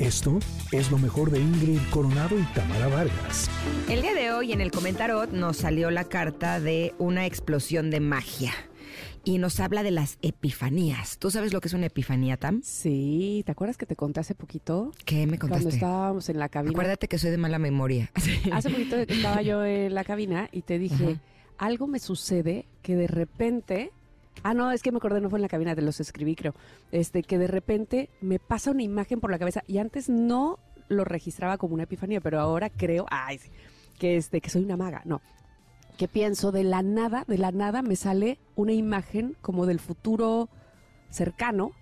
Esto es lo mejor de Ingrid Coronado y Tamara Vargas. El día de hoy en el comentarot nos salió la carta de una explosión de magia y nos habla de las epifanías. ¿Tú sabes lo que es una epifanía, Tam? Sí, ¿te acuerdas que te conté hace poquito? ¿Qué me contaste? Cuando estábamos en la cabina. Acuérdate que soy de mala memoria. Hace poquito estaba yo en la cabina y te dije, Ajá. algo me sucede que de repente... Ah, no, es que me acordé, no fue en la cabina, te los escribí, creo. Este, que de repente me pasa una imagen por la cabeza y antes no lo registraba como una epifanía, pero ahora creo, ay, sí, que este, que soy una maga. No, que pienso de la nada, de la nada me sale una imagen como del futuro cercano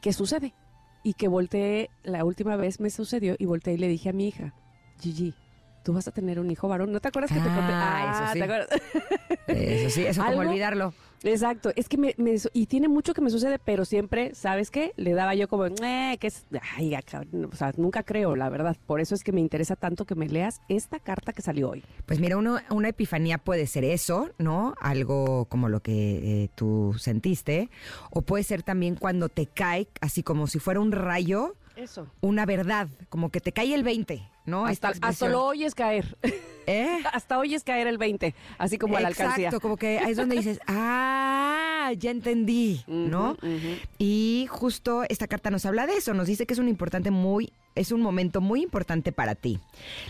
que sucede. Y que volteé, la última vez me sucedió y volteé y le dije a mi hija, Gigi, tú vas a tener un hijo varón. ¿No te acuerdas que te conté? Ah, eso sí. ¿te acuerdas? Eso sí, eso como ¿Algo? olvidarlo. Exacto, es que me, me- y tiene mucho que me sucede, pero siempre, ¿sabes qué? Le daba yo como, eh, que es, ay, acá", o sea, nunca creo, la verdad. Por eso es que me interesa tanto que me leas esta carta que salió hoy. Pues mira, uno- una epifanía puede ser eso, ¿no? Algo como lo que eh, tú sentiste. O puede ser también cuando te cae, así como si fuera un rayo, Eso. una verdad, como que te cae el 20, ¿no? Hasta, hasta lo oyes caer. ¿Eh? hasta oyes caer el 20, así como a la alcancía. Exacto, como que ahí es donde dices, ah, ya entendí, ¿no? Y justo esta carta nos habla de eso, nos dice que es un importante muy es un momento muy importante para ti.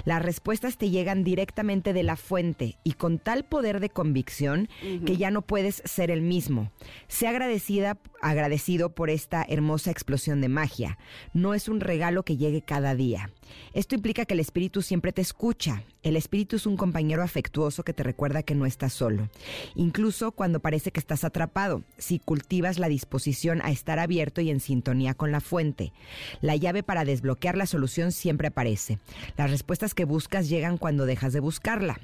Las respuestas te llegan directamente de la fuente y con tal poder de convicción que ya no puedes ser el mismo. Sé agradecida, agradecido por esta hermosa explosión de magia. No es un regalo que llegue cada día. Esto implica que el espíritu siempre te escucha. El espíritu es un compañero afectuoso que te recuerda que no estás solo. Incluso cuando parece que estás atrapado, si cultivas la disposición a estar abierto y en sintonía con la fuente. La llave para desbloquear la solución siempre aparece. Las respuestas que buscas llegan cuando dejas de buscarla.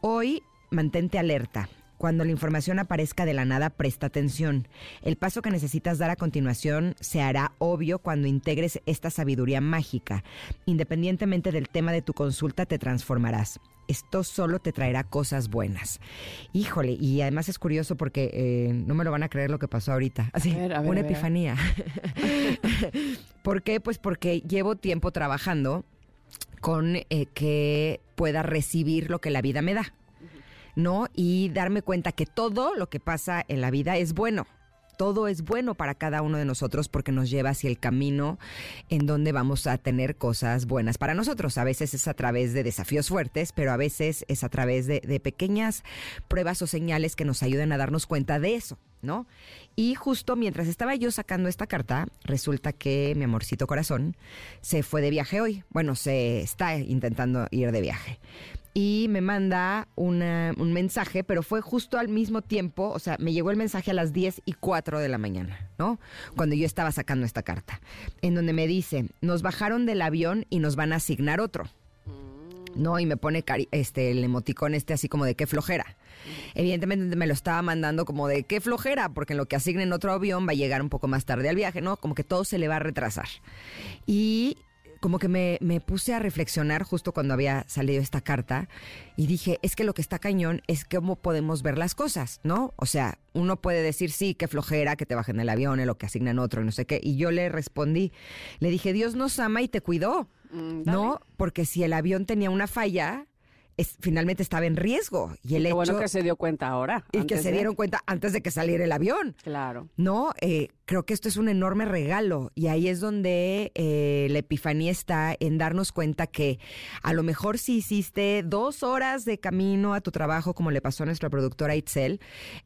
Hoy, mantente alerta. Cuando la información aparezca de la nada, presta atención. El paso que necesitas dar a continuación se hará obvio cuando integres esta sabiduría mágica. Independientemente del tema de tu consulta, te transformarás. Esto solo te traerá cosas buenas. Híjole, y además es curioso porque eh, no me lo van a creer lo que pasó ahorita. Así, A ver, a ver, una a ver. epifanía. ¿Por qué? Pues porque llevo tiempo trabajando con eh, que pueda recibir lo que la vida me da, ¿no? Y darme cuenta que todo lo que pasa en la vida es bueno. Todo es bueno para cada uno de nosotros porque nos lleva hacia el camino en donde vamos a tener cosas buenas para nosotros. A veces es a través de desafíos fuertes, pero a veces es a través de, de pequeñas pruebas o señales que nos ayuden a darnos cuenta de eso, ¿no? Y justo mientras estaba yo sacando esta carta, resulta que mi amorcito corazón se fue de viaje hoy. Bueno, se está intentando ir de viaje. Y me manda un mensaje, pero fue justo al mismo tiempo, o sea, me llegó el mensaje a las 10 y 4 de la mañana, ¿no? Cuando yo estaba sacando esta carta, en donde me dice, nos bajaron del avión y nos van a asignar otro. No, y me pone este el emoticón este así como de qué flojera. Evidentemente me lo estaba mandando como de qué flojera, porque en lo que asignen otro avión va a llegar un poco más tarde al viaje, ¿no? Como que todo se le va a retrasar. Y como que me, me puse a reflexionar justo cuando había salido esta carta y dije, es que lo que está cañón es cómo podemos ver las cosas, ¿no? O sea, uno puede decir, sí, qué flojera, que te bajen el avión, en lo que asignan otro, y no sé qué. Y yo le respondí, le dije, Dios nos ama y te cuidó. Mm, No, porque si el avión tenía una falla, es- finalmente estaba en riesgo. Y el Qué hecho. bueno que se dio cuenta ahora. y que se de- dieron cuenta antes de que saliera el avión. Claro. No, eh, creo que esto es un enorme regalo y ahí es donde eh, la epifanía está en darnos cuenta que a lo mejor si hiciste dos horas de camino a tu trabajo, como le pasó a nuestra productora Itzel,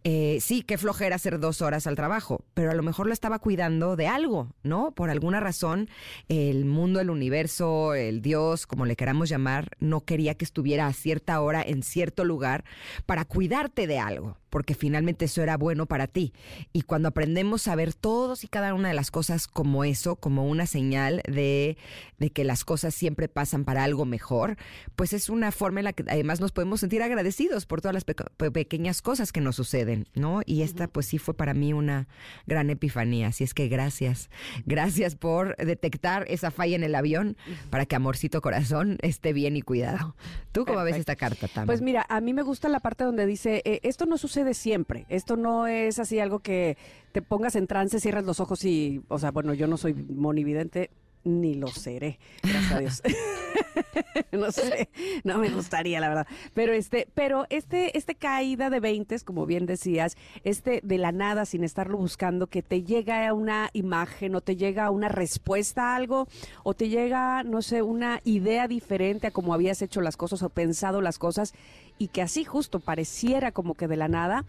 eh, sí, qué flojera hacer dos horas al trabajo, pero a lo mejor lo estaba cuidando de algo, ¿no? Por alguna razón, el mundo, el universo, el Dios, como le queramos llamar, no quería que estuviera a cierta hora en cierto lugar para cuidarte de algo porque finalmente eso era bueno para ti. Y cuando aprendemos a ver todos y cada una de las cosas como eso, como una señal de, de que las cosas siempre pasan para algo mejor, pues es una forma en la que además nos podemos sentir agradecidos por todas las pe- pequeñas cosas que nos suceden, ¿no? Y esta pues sí fue para mí una gran epifanía. Así es que gracias, gracias por detectar esa falla en el avión para que Amorcito Corazón esté bien y cuidado. ¿Tú cómo ves esta carta, Tam? Pues mira, a mí me gusta la parte donde dice, eh, esto no sucede siempre, esto no es así algo que te pongas en trance, cierras los ojos y, o sea, bueno, yo no soy monividente ni lo seré, gracias a Dios. no sé, no me gustaría, la verdad. Pero este, pero este, este caída de 20, como bien decías, este de la nada, sin estarlo buscando, que te llega una imagen o te llega una respuesta a algo, o te llega, no sé, una idea diferente a cómo habías hecho las cosas o pensado las cosas, y que así justo pareciera como que de la nada.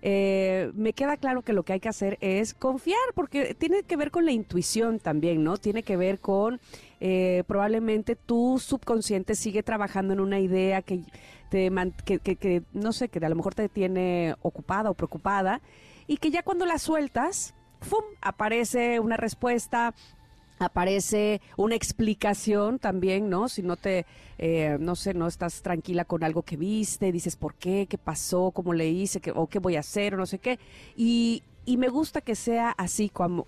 Eh, me queda claro que lo que hay que hacer es confiar, porque tiene que ver con la intuición también, ¿no? Tiene que ver con eh, probablemente tu subconsciente sigue trabajando en una idea que te que, que, no sé, que a lo mejor te tiene ocupada o preocupada y que ya cuando la sueltas, ¡fum! aparece una respuesta, aparece una explicación también, ¿no? Si no te, eh, no sé, no estás tranquila con algo que viste, dices por qué, qué pasó, cómo le hice, qué, o qué voy a hacer, o no sé qué. Y, y me gusta que sea así como,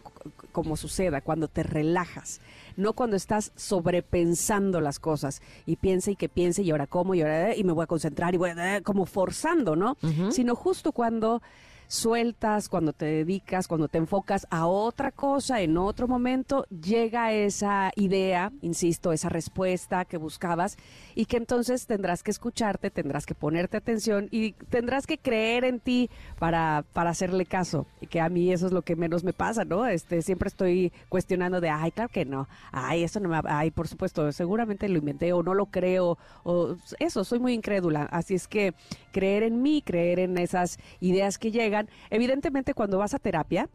como suceda, cuando te relajas, no cuando estás sobrepensando las cosas y piensa y que piense y ahora cómo y ahora y me voy a concentrar y voy a como forzando, ¿no? Sino justo cuando sueltas, cuando te dedicas, cuando te enfocas a otra cosa en otro momento, llega esa idea, insisto, esa respuesta que buscabas y que entonces tendrás que escucharte, tendrás que ponerte atención y tendrás que creer en ti para, para hacerle caso. Y que a mí eso es lo que menos me pasa, ¿no? Este, siempre estoy cuestionando de, ay, claro que no, ay, eso no me, ay, por supuesto, seguramente lo inventé o no lo creo, o eso, soy muy incrédula. Así es que creer en mí, creer en esas ideas que llegan, Evidentemente, cuando vas a terapia,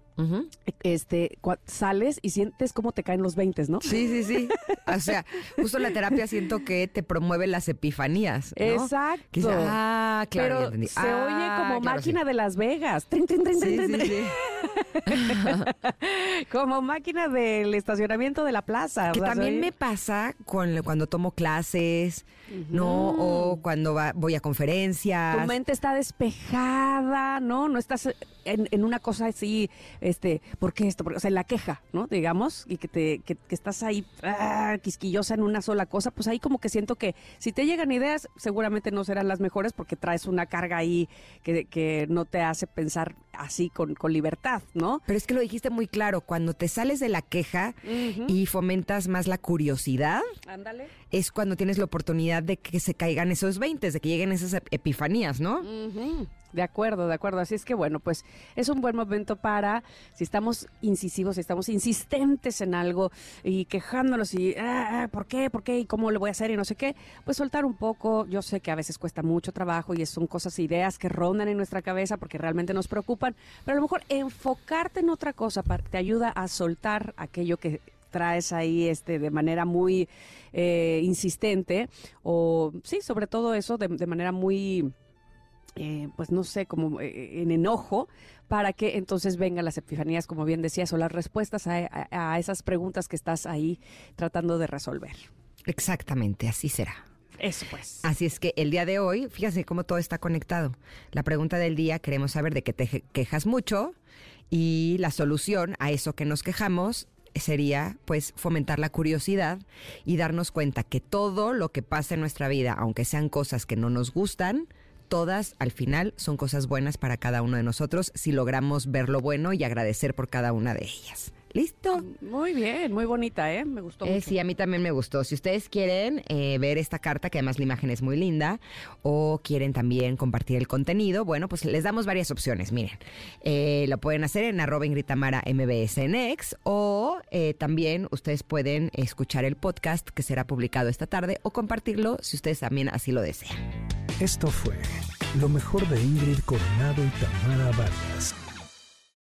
este, sales y sientes cómo te caen los 20, ¿no? Sí, sí, sí. O sea, justo la terapia siento que te promueve las epifanías. Exacto. ah, claro. Pero se oye ah, como máquina de Las Vegas. Trin, trin, trin, sí, sí, como máquina del estacionamiento de la plaza. Que también me pasa con, cuando tomo clases, ¿no? O cuando voy a conferencias. Tu mente está despejada, ¿no? No estás en, en una cosa así este, ¿por qué esto? o sea, la queja, ¿no? Digamos, y que te, que, estás ahí ah, quisquillosa en una sola cosa, pues ahí como que siento que si te llegan ideas, seguramente no serán las mejores porque traes una carga ahí que, que no te hace pensar así con, con, libertad, ¿no? Pero es que lo dijiste muy claro, cuando te sales de la queja y fomentas más la curiosidad, Ándale. es cuando tienes la oportunidad de que se caigan esos 20, de que lleguen esas epifanías, ¿no? De acuerdo, de acuerdo. Así es que bueno, pues es un buen momento para, si estamos incisivos, si estamos insistentes en algo y quejándonos y, ah, ah, ¿por qué? ¿Por qué? ¿Y cómo le voy a hacer? Y no sé qué, pues soltar un poco. Yo sé que a veces cuesta mucho trabajo y son cosas, ideas que rondan en nuestra cabeza porque realmente nos preocupan, pero a lo mejor enfocarte en otra cosa te ayuda a soltar aquello que traes ahí este de manera muy eh, insistente o sí sobre todo eso de manera muy eh, pues no sé, como eh, en enojo, para que entonces vengan las epifanías, como bien decías, o las respuestas a, esas preguntas que estás ahí tratando de resolver. Exactamente, así será. Eso pues. Así es que el día de hoy, fíjate cómo todo está conectado. La pregunta del día, queremos saber de qué te quejas mucho y la solución a eso que nos quejamos sería pues fomentar la curiosidad y darnos cuenta que todo lo que pasa en nuestra vida, aunque sean cosas que no nos gustan, todas al final son cosas buenas para cada uno de nosotros si logramos ver lo bueno y agradecer por cada una de ellas. ¿Listo? Muy bien, muy bonita, ¿eh? Me gustó eh, mucho. Sí, a mí también me gustó. Si ustedes quieren eh, ver esta carta, que además la imagen es muy linda, o quieren también compartir el contenido, bueno, pues les damos varias opciones. Miren, eh, lo pueden hacer en arroba Ingritamara MBSNX, o también ustedes pueden escuchar el podcast que será publicado esta tarde, o compartirlo si ustedes también así lo desean. Esto fue lo mejor de Ingrid Coronado y Tamara Vargas.